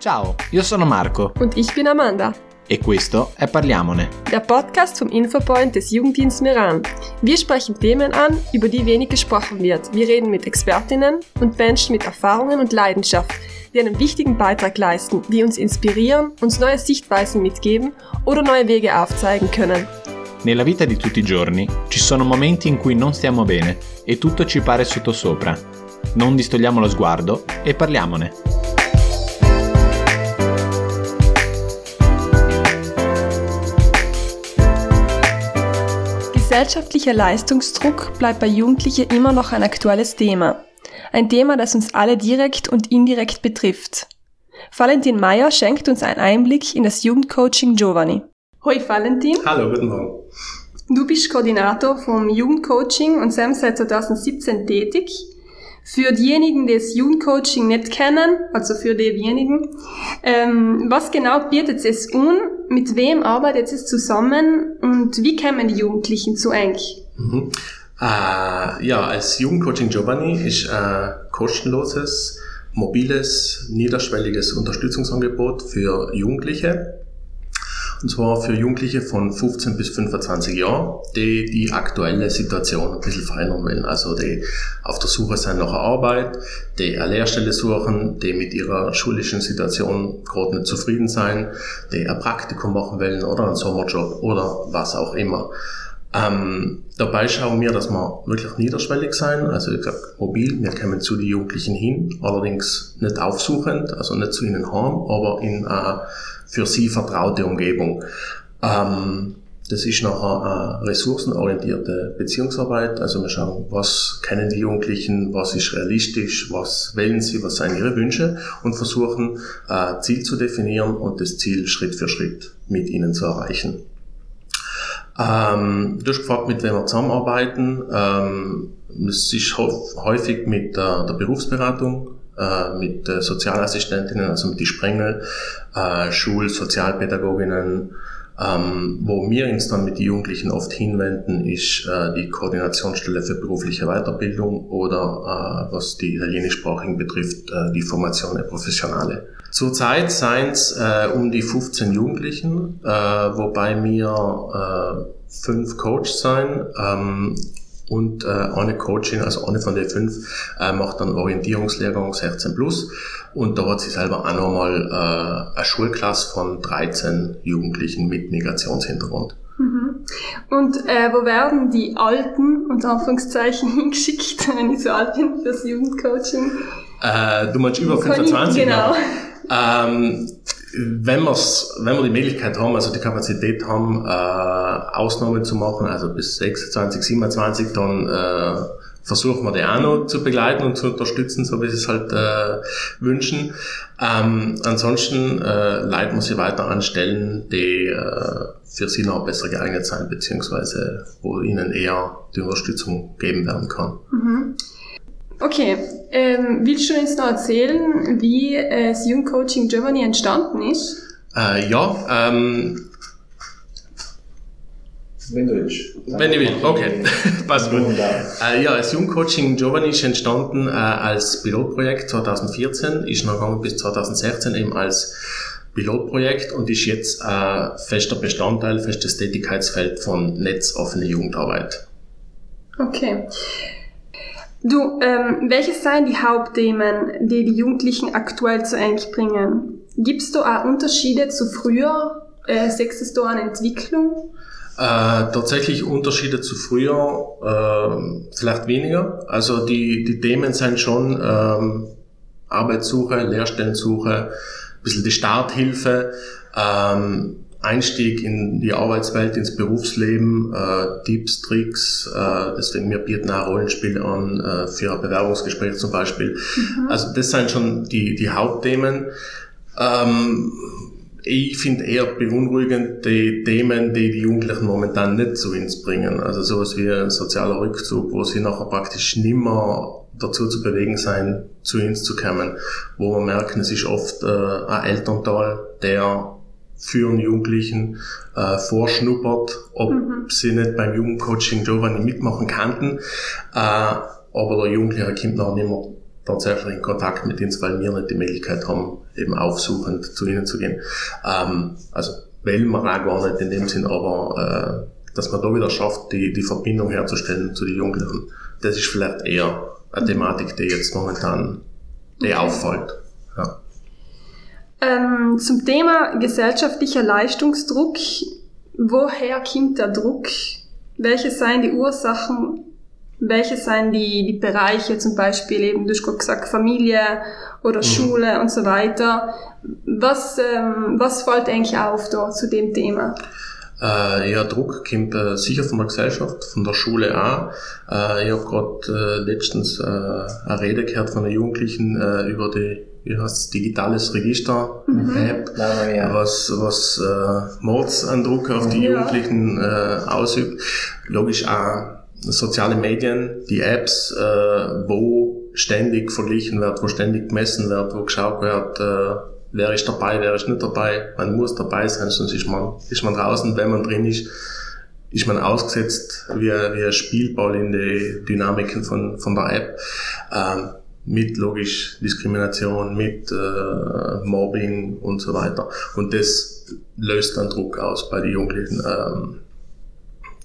Ciao, io sono Marco. Und ich bin Amanda. E questo è Parliamone. Der Podcast vom Infopoint des Jugenddienst Meran. Wir sprechen Themen an, über die wenig gesprochen wird. Wir reden mit Expertinnen und Menschen mit Erfahrungen und Leidenschaft, die einen wichtigen Beitrag leisten, die uns inspirieren, uns neue Sichtweisen mitgeben oder neue Wege aufzeigen können. Nella vita di tutti i giorni ci sono momenti in cui non stiamo bene e tutto ci pare sottosopra. Non distogliamo lo sguardo e parliamone. Gesellschaftlicher Leistungsdruck bleibt bei Jugendlichen immer noch ein aktuelles Thema. Ein Thema, das uns alle direkt und indirekt betrifft. Valentin Meyer schenkt uns einen Einblick in das Jugendcoaching Giovanni. Hoi Valentin. Hallo, guten Morgen. Du bist Koordinator vom Jugendcoaching und Sam seit 2017 tätig. Für diejenigen, die das Jugendcoaching nicht kennen, also für diejenigen, ähm, was genau bietet es an? Mit wem arbeitet es zusammen und wie kämen die Jugendlichen zu eng? Mhm. Äh, ja, als Jugendcoaching Giovanni ist ein kostenloses, mobiles, niederschwelliges Unterstützungsangebot für Jugendliche und zwar für Jugendliche von 15 bis 25 Jahren, die die aktuelle Situation ein bisschen verändern wollen. Also die auf der Suche sind nach Arbeit, die eine Lehrstelle suchen, die mit ihrer schulischen Situation gerade nicht zufrieden sein, die ein Praktikum machen wollen oder einen Sommerjob oder was auch immer. Ähm, dabei schauen wir, dass wir wirklich niederschwellig sein, also ich glaube mobil, wir kommen zu den Jugendlichen hin, allerdings nicht aufsuchend, also nicht zu ihnen heim, aber in eine für sie vertraute Umgebung. Ähm, das ist nachher eine ressourcenorientierte Beziehungsarbeit. Also wir schauen, was kennen die Jugendlichen, was ist realistisch, was wählen sie, was sind ihre Wünsche und versuchen, ein Ziel zu definieren und das Ziel Schritt für Schritt mit ihnen zu erreichen. Ähm, du hast gefragt, mit wem wir zusammenarbeiten. Ähm, es ist häufig mit der, der Berufsberatung, äh, mit Sozialassistentinnen, also mit die Sprengel, äh, Schul-, Sozialpädagoginnen. Ähm, wo wir uns dann mit den Jugendlichen oft hinwenden, ist äh, die Koordinationsstelle für berufliche Weiterbildung oder äh, was die Italienischsprachigen betrifft, äh, die Formation Professionale. Zurzeit seien es äh, um die 15 Jugendlichen, äh, wobei wir äh, fünf Coaches sein. Ähm, und äh, eine Coachin, also eine von den fünf, äh, macht dann Orientierungslehrgang 16 plus und da hat sie selber auch nochmal äh, eine Schulklasse von 13 Jugendlichen mit Migrationshintergrund. Mhm. Und äh, wo werden die Alten, unter Anführungszeichen, hingeschickt, wenn ich so alt bin, fürs Jugendcoaching? Äh, du meinst über 25? Genau. Ähm, wenn, wir's, wenn wir die Möglichkeit haben, also die Kapazität haben, äh, Ausnahmen zu machen, also bis 26, 27, dann äh, versuchen wir die auch noch zu begleiten und zu unterstützen, so wie sie es halt äh, wünschen. Ähm, ansonsten äh, leiten wir sie weiter an Stellen, die äh, für sie noch besser geeignet sein, beziehungsweise wo ihnen eher die Unterstützung geben werden kann. Mhm. Okay, ähm, willst du uns noch erzählen, wie äh, das Jugendcoaching Germany entstanden ist? Äh, ja, ähm, wenn du willst. Wenn ich will, okay. Passt gut. Äh, ja, das Jugendcoaching Giovanni ist entstanden äh, als Pilotprojekt 2014, ist noch gegangen bis 2016 eben als Pilotprojekt und ist jetzt äh, fester Bestandteil, festes Tätigkeitsfeld von netzoffene Jugendarbeit. Okay. Du, ähm, welches seien die Hauptthemen, die die Jugendlichen aktuell zu eng bringen? Gibst du auch Unterschiede zu früher? Äh, sechstes du an Entwicklung? Äh, tatsächlich Unterschiede zu früher äh, vielleicht weniger. Also die, die Themen sind schon ähm, Arbeitssuche, Lehrstellensuche, ein bisschen die Starthilfe, ähm, Einstieg in die Arbeitswelt, ins Berufsleben, äh, Tipps, Tricks, äh, deswegen wir bieten auch Rollenspiele an, äh, für Bewerbungsgespräche zum Beispiel. Mhm. Also das sind schon die, die Hauptthemen. Ähm, ich finde eher beunruhigend die Themen, die die Jugendlichen momentan nicht zu uns bringen. Also sowas wie ein sozialer Rückzug, wo sie nachher praktisch nimmer dazu zu bewegen sein, zu uns zu kommen. Wo wir merken, es ist oft äh, ein Elternteil, der für einen Jugendlichen äh, vorschnuppert, ob mhm. sie nicht beim Jugendcoaching Giovanni mitmachen könnten. Äh, aber der Jugendliche kommt noch nicht mehr tatsächlich in Kontakt mit ihnen, weil wir nicht die Möglichkeit haben, eben aufsuchend zu ihnen zu gehen. Ähm, also wählen wir auch gar nicht in dem Sinn, aber äh, dass man da wieder schafft, die, die Verbindung herzustellen zu den Jugendlichen, das ist vielleicht eher eine Thematik, die jetzt momentan die auffällt. Ja. Ähm, zum Thema gesellschaftlicher Leistungsdruck. Woher kommt der Druck? Welche seien die Ursachen? Welche seien die, die Bereiche, zum Beispiel eben, du hast gerade gesagt, Familie oder mhm. Schule und so weiter. Was, ähm, was fällt eigentlich auf da zu dem Thema? Äh, ja, Druck kommt äh, sicher von der Gesellschaft, von der Schule auch. Äh, ich habe gerade äh, letztens äh, eine Rede gehört von den Jugendlichen äh, über die wie heißt digitales Register mhm. App, ja. was, was äh, Mords an Druck auf die ja. Jugendlichen äh, ausübt. Logisch auch soziale Medien, die Apps, äh, wo ständig verglichen wird, wo ständig gemessen wird, wo geschaut wird, äh, wer ist dabei, wer ist nicht dabei. Man muss dabei sein, sonst ist man, ist man draußen. Wenn man drin ist, ist man ausgesetzt wie, wie ein Spielball in die Dynamiken von, von der App. Ähm, mit logisch Diskrimination, mit äh, Mobbing und so weiter. Und das löst dann Druck aus bei den Jugendlichen. Ähm,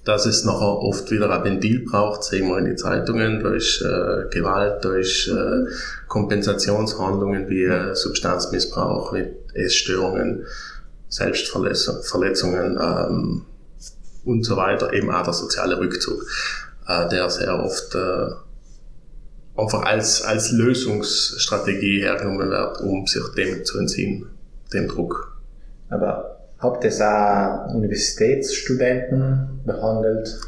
dass es nachher oft wieder ein Ventil braucht, sehen wir in den Zeitungen, durch äh, Gewalt, durch äh, Kompensationshandlungen wie äh, Substanzmissbrauch, mit Essstörungen, Selbstverletzungen ähm, und so weiter, eben auch der soziale Rückzug, äh, der sehr oft äh, einfach als, als Lösungsstrategie hergenommen wird, um sich dem zu entziehen, dem Druck. Aber habt ihr auch Universitätsstudenten behandelt?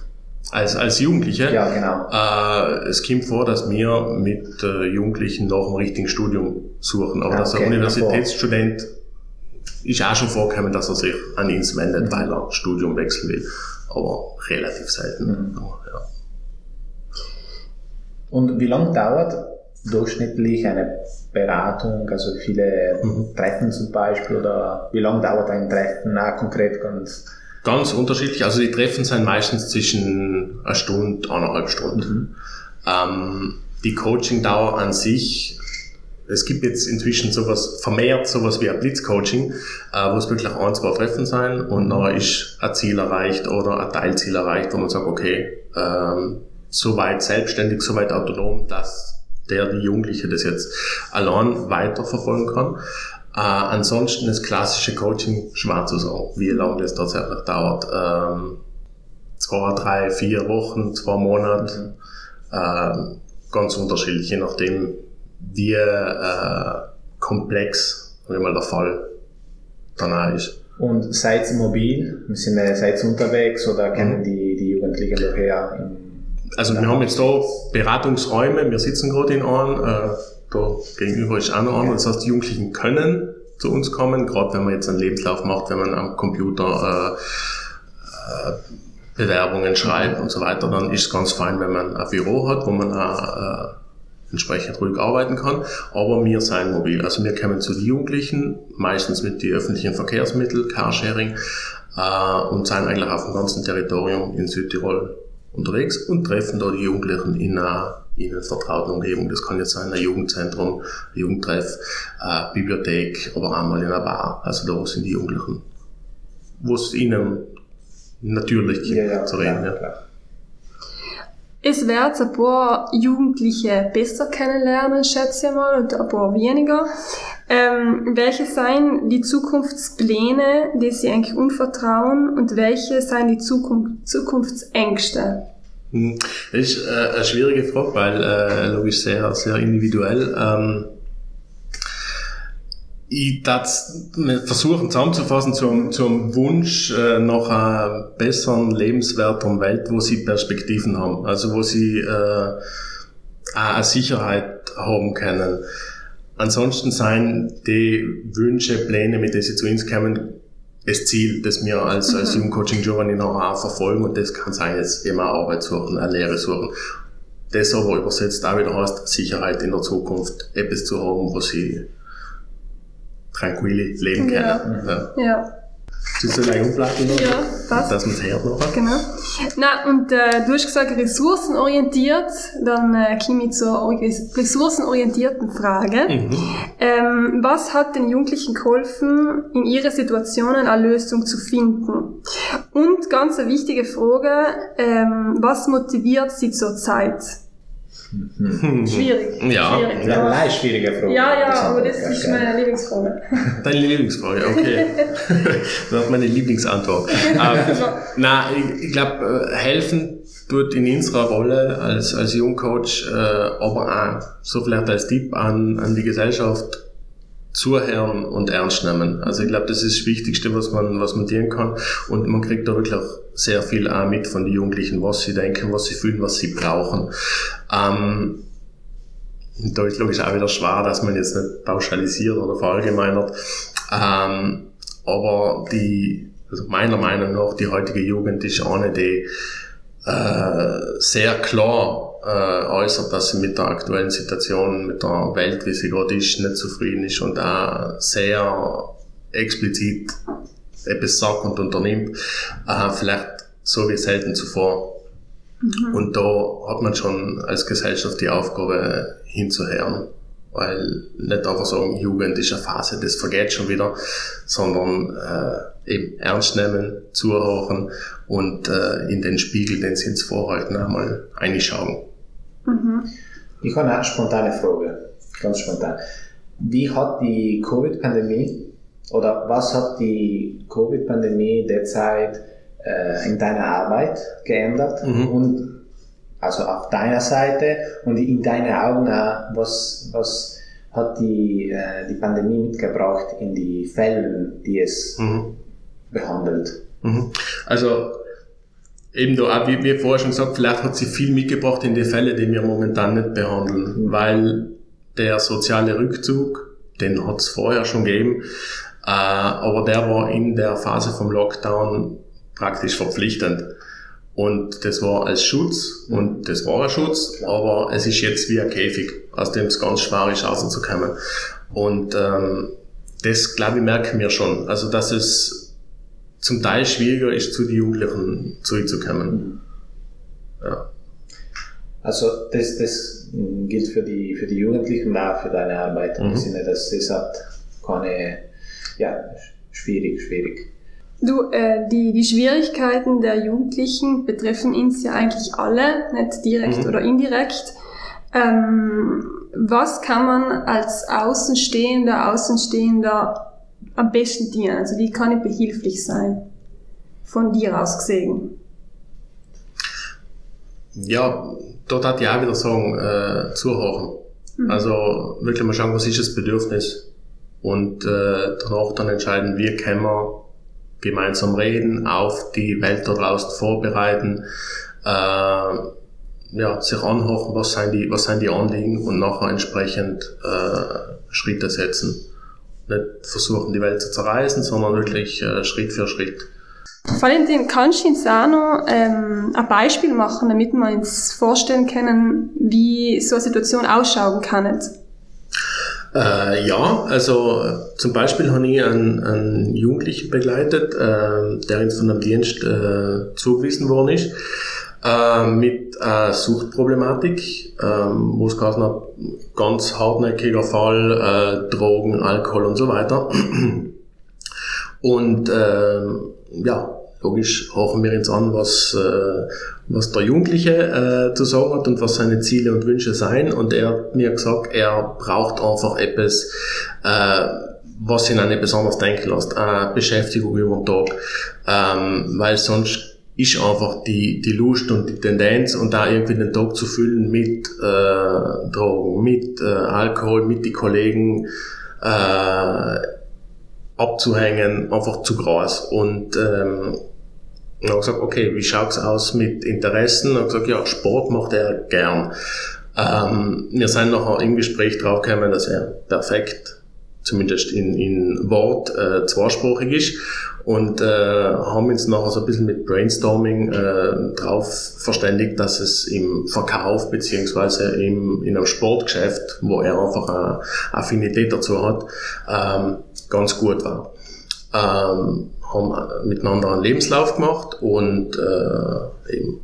Als, als Jugendliche? Ja, genau. Äh, es kommt vor, dass wir mit äh, Jugendlichen nach dem richtigen Studium suchen. Aber ah, dass okay, ein Universitätsstudent ist auch schon vorgekommen, dass er sich an uns wendet, mhm. weil er Studium wechseln will. Aber relativ selten. Mhm. Ja. Und wie lange dauert durchschnittlich eine Beratung, also viele mhm. Treffen zum Beispiel oder wie lange dauert ein Treffen? Na, konkret ganz. Ganz unterschiedlich. Also die Treffen sind meistens zwischen einer Stunde, eineinhalb Stunden. Mhm. Ähm, die Coaching-Dauer an sich, es gibt jetzt inzwischen sowas, vermehrt sowas wie ein Blitzcoaching, äh, wo es wirklich ein, zwei Treffen sein und dann ist ein Ziel erreicht oder ein Teilziel erreicht, wo man sagt, okay, ähm, soweit selbstständig, soweit autonom, dass der, die Jugendliche das jetzt allein weiterverfolgen kann. Äh, ansonsten das klassische Coaching schwer zu sagen, wie lange das tatsächlich dauert. Ähm, zwei, drei, vier Wochen, zwei Monate, mhm. äh, ganz unterschiedlich, je nachdem, wie äh, komplex mal der Fall dann auch ist. Und seid ihr mobil? Sind, seid ihr unterwegs oder kennen mhm. die, die Jugendlichen daher in also wir haben jetzt da Beratungsräume, wir sitzen gerade in einem, äh, da gegenüber ist auch noch einer, das heißt, die Jugendlichen können zu uns kommen, gerade wenn man jetzt einen Lebenslauf macht, wenn man am Computer äh, äh, Bewerbungen schreibt und so weiter, dann ist es ganz fein, wenn man ein Büro hat, wo man auch äh, entsprechend ruhig arbeiten kann. Aber wir sind mobil. Also wir kommen zu den Jugendlichen, meistens mit den öffentlichen Verkehrsmitteln, Carsharing, äh, und sind eigentlich auf dem ganzen Territorium in Südtirol unterwegs und treffen da die Jugendlichen in einer ihnen vertrauten Umgebung. Das kann jetzt sein ein Jugendzentrum, ein Jugendtreff, eine Bibliothek, aber auch mal in einer Bar. Also da sind die Jugendlichen, wo es ihnen natürlich gibt, ja, ja, zu reden. Klar, ja. Klar. Es wird ein paar Jugendliche besser kennenlernen, schätze ich mal, und ein paar weniger. Ähm, welche seien die Zukunftspläne, die Sie eigentlich unvertrauen und welche seien die Zukunft, Zukunftsängste? Hm, das ist äh, eine schwierige Frage, weil äh, logisch sehr, sehr individuell. Ähm, ich das versuchen zusammenzufassen zum, zum Wunsch äh, nach einer besseren, lebenswerteren Welt, wo sie Perspektiven haben, also wo sie äh, eine Sicherheit haben können. Ansonsten seien die Wünsche, Pläne, mit denen sie zu uns kommen, das Ziel, das wir als, als mhm. Jugendcoaching Giovanni noch auch verfolgen und das kann sein, jetzt immer Arbeit suchen, eine Lehre suchen. Das aber übersetzt auch wieder heißt, Sicherheit in der Zukunft, etwas zu haben, wo sie tranquil leben können. Ja. ja. ja. Siehst du eine Umplatte noch? Ja. passt. dass man es hört noch. Genau. Na, und äh, du hast gesagt, ressourcenorientiert. Dann äh, komme ich zur ressourcenorientierten Frage. Mhm. Ähm, was hat den Jugendlichen geholfen, in ihre Situationen eine Lösung zu finden? Und ganz eine wichtige Frage, ähm, was motiviert sie zurzeit? Hm. Schwierig. Ja. Schwierig. Ja, nein, schwierige Frage. Ja, ja, aber das ist meine Lieblingsfrage. Deine Lieblingsfrage, okay. das ist meine Lieblingsantwort. ähm, na, ich, ich glaube, helfen tut in unserer Rolle als, als Jungcoach, äh, aber auch so vielleicht als Tipp an, an die Gesellschaft, zuhören und ernst nehmen. Also ich glaube, das ist das Wichtigste, was man, was man tun kann. Und man kriegt da wirklich sehr viel auch mit von den Jugendlichen, was sie denken, was sie fühlen, was sie brauchen. Ähm, da ist logisch auch wieder schwer, dass man jetzt nicht pauschalisiert oder verallgemeinert. Ähm, aber die, also meiner Meinung nach, die heutige Jugend ist eine, die äh, sehr klar äh, äußert, dass sie mit der aktuellen Situation, mit der Welt, wie sie gerade ist, nicht zufrieden ist und auch sehr explizit etwas sagt und unternimmt, äh, vielleicht so wie selten zuvor. Mhm. Und da hat man schon als Gesellschaft die Aufgabe hinzuhören. Weil nicht einfach sagen, Jugend ist eine Phase, das vergeht schon wieder, sondern äh, eben ernst nehmen, zuhören und äh, in den Spiegel, den sie uns vorhalten, einmal reinschauen. Mhm. Ich habe eine spontane Frage, ganz spontan. Wie hat die Covid-Pandemie oder was hat die Covid-Pandemie derzeit äh, in deiner Arbeit geändert mhm. und also auf deiner Seite und in deinen Augen was, was hat die, äh, die Pandemie mitgebracht in die Fälle, die es mhm. behandelt? Mhm. Also eben da auch, wie, wie vorher schon gesagt, vielleicht hat sie viel mitgebracht in die Fälle, die wir momentan nicht behandeln, mhm. weil der soziale Rückzug, den hat es vorher schon gegeben, äh, aber der war in der Phase vom Lockdown praktisch verpflichtend. Und das war als Schutz und das war ein Schutz, aber es ist jetzt wie ein Käfig, aus dem es ganz schwer ist, rauszukommen. Und ähm, das, glaube ich, merken wir schon. Also, dass es zum Teil schwieriger ist, zu den Jugendlichen zurückzukommen. Ja. Also das, das gilt für die, für die Jugendlichen und auch für deine Arbeit. Mhm. Im Sinne, dass das hat keine, ja, schwierig, schwierig. Du, äh, die, die Schwierigkeiten der Jugendlichen betreffen uns ja eigentlich alle, nicht direkt mhm. oder indirekt. Ähm, was kann man als Außenstehender, Außenstehender am besten dienen? Also wie kann ich behilflich sein? Von dir aus gesehen. Ja, dort hat ich auch wieder sagen, äh, zuhören. Mhm. Also wirklich mal schauen, was ist das Bedürfnis und äh, danach dann entscheiden, wie können wir gemeinsam reden, auf die Welt da draußen vorbereiten, äh, ja, sich anhören, was sind die, was sind die Anliegen und nachher entsprechend äh, Schritte setzen nicht versuchen, die Welt zu zerreißen, sondern wirklich äh, Schritt für Schritt. Valentin, kannst du uns auch noch ähm, ein Beispiel machen, damit wir uns vorstellen können, wie so eine Situation ausschauen kann? Äh, ja, also zum Beispiel habe ich einen, einen Jugendlichen begleitet, äh, der uns von einem Dienst äh, zugewiesen worden ist äh, mit äh, Suchtproblematik, ähm, wo es geheißen hat, ganz hartnäckiger Fall, äh, Drogen, Alkohol und so weiter. Und äh, ja, logisch horchen wir uns an, was, äh, was der Jugendliche äh, zu sagen hat und was seine Ziele und Wünsche seien. Und er hat mir gesagt, er braucht einfach etwas, äh, was ihn nicht besonders denken lässt, eine Beschäftigung über den Tag, ähm, weil sonst ist einfach die, die Lust und die Tendenz und da irgendwie den Tag zu füllen mit äh, Drogen, mit äh, Alkohol, mit die Kollegen äh, abzuhängen, einfach zu groß. Und ähm, und habe gesagt, okay, wie schaut's aus mit Interessen? Und gesagt, ja, Sport macht er gern. Ähm, wir sind nachher im Gespräch draufgekommen, dass er perfekt, zumindest in, in Wort, äh, zweisprachig ist und äh, haben uns nachher so ein bisschen mit Brainstorming äh, drauf verständigt, dass es im Verkauf im, in einem Sportgeschäft, wo er einfach eine Affinität dazu hat, ähm, ganz gut war. Ähm, haben miteinander einen Lebenslauf gemacht und äh, eben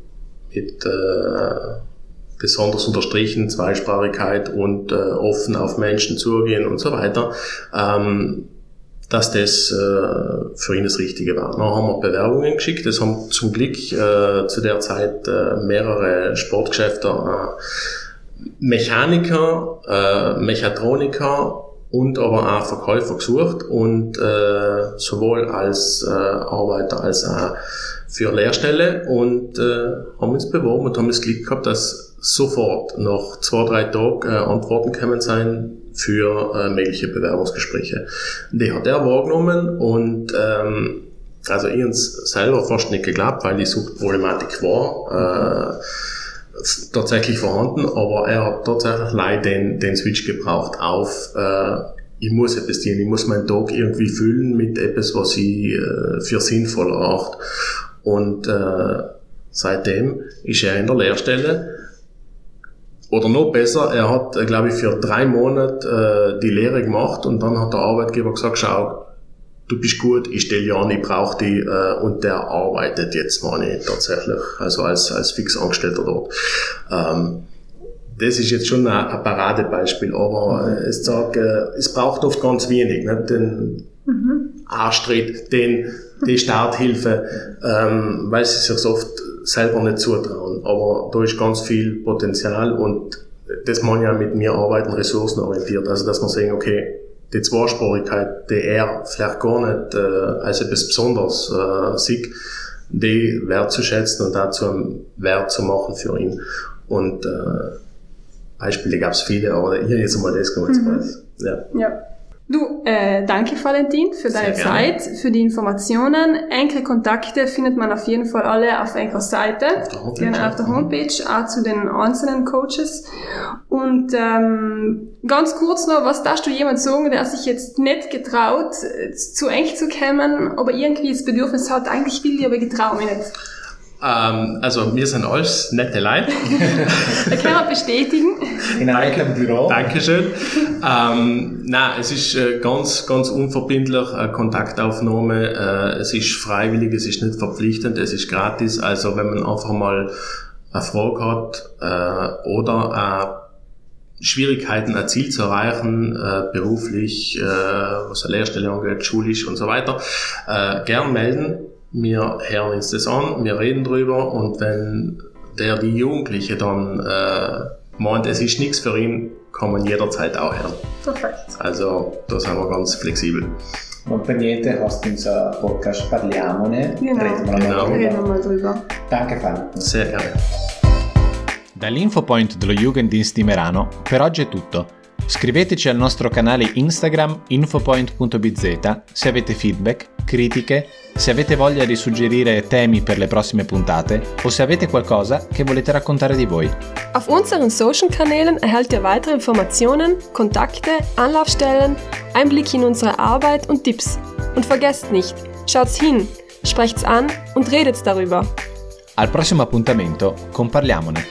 mit äh, besonders unterstrichen Zweisprachigkeit und äh, offen auf Menschen zugehen und so weiter, ähm, dass das äh, für ihn das Richtige war. Dann haben wir Bewerbungen geschickt. Es haben zum Glück äh, zu der Zeit äh, mehrere Sportgeschäfte, äh, Mechaniker, äh, Mechatroniker und aber auch Verkäufer gesucht und äh, sowohl als äh, Arbeiter als auch für Lehrstelle und äh, haben uns beworben und haben das Glück gehabt, dass sofort nach zwei, drei Tagen äh, Antworten kommen sein für äh, mögliche Bewerbungsgespräche. Die hat er wahrgenommen und ähm, also ich uns selber fast nicht geglaubt, weil die Suchtproblematik war. Äh, tatsächlich vorhanden, aber er hat tatsächlich leider den, den Switch gebraucht auf, äh, ich muss etwas tun, ich muss meinen Tag irgendwie füllen mit etwas, was ich äh, für sinnvoll erachte. Und äh, seitdem ist er in der Lehrstelle. Oder noch besser, er hat, äh, glaube ich, für drei Monate äh, die Lehre gemacht und dann hat der Arbeitgeber gesagt, schau, du bist gut, ich stelle ja an, ich brauche die äh, und der arbeitet jetzt meine tatsächlich, also als, als Fixangestellter dort. Ähm, das ist jetzt schon ein, ein Paradebeispiel, aber äh, es, sagt, äh, es braucht oft ganz wenig. Ne? Den mhm. Arschtritt, den, die Starthilfe, ähm, weil sie sich oft selber nicht zutrauen. Aber da ist ganz viel Potenzial und das man ja mit mir arbeiten ressourcenorientiert. Also dass man sagen, okay, die Zweisprachigkeit, die er vielleicht gar nicht äh, als etwas Besonderes äh, sieht, die wertzuschätzen und dazu einen Wert zu machen für ihn. Und äh, Beispiele gab es viele, aber hier jetzt mal das gemacht. Mhm. Ja. ja. Du, äh, danke Valentin für deine Zeit, für die Informationen. Enkele Kontakte findet man auf jeden Fall alle auf Enkers Seite, auf der Homepage, genau, auf der Homepage auch zu den einzelnen Coaches. Und ähm, ganz kurz noch, was darfst du jemand sagen, der sich jetzt nicht getraut, zu eng zu kommen, aber irgendwie das Bedürfnis hat, eigentlich will ich, aber getraue mich nicht? Ähm, also wir sind alles nette Leute. da kann man bestätigen. In einem Büro. Dankeschön. ähm, nein, es ist äh, ganz, ganz unverbindlich, eine Kontaktaufnahme. Äh, es ist freiwillig, es ist nicht verpflichtend, es ist gratis. Also wenn man einfach mal eine Frage hat äh, oder Schwierigkeiten, ein Ziel zu erreichen, äh, beruflich, äh, was eine Lehrstelle angeht, schulisch und so weiter, äh, gern melden wir hören uns das an, wir reden drüber und wenn der die Jugendliche dann äh, meint, es ist nichts für ihn, kann man jederzeit auch hören. Perfekt. Also da sind wir ganz flexibel. Und per niente hast du unser Podcast Parliamone. Genau. Reden wir genau. mal drüber. Danke Fan. Sehr gerne. Dall'infopoint dello Jugenddienst di Merano per oggi è tutto. Scriveteci al nostro canale Instagram infopoint.bz se avete feedback, critiche, se avete voglia di suggerire temi per le prossime puntate o se avete qualcosa che volete raccontare di voi. Auf unseren Social-Kanälen erhaltet ihr weitere Informationen, Kontakte, Anlaufstellen, Einblicke in unsere Arbeit und Tipps. Und vergesst nicht, schaut's hin, sprecht's an und redet darüber. Al prossimo appuntamento con Parliamone.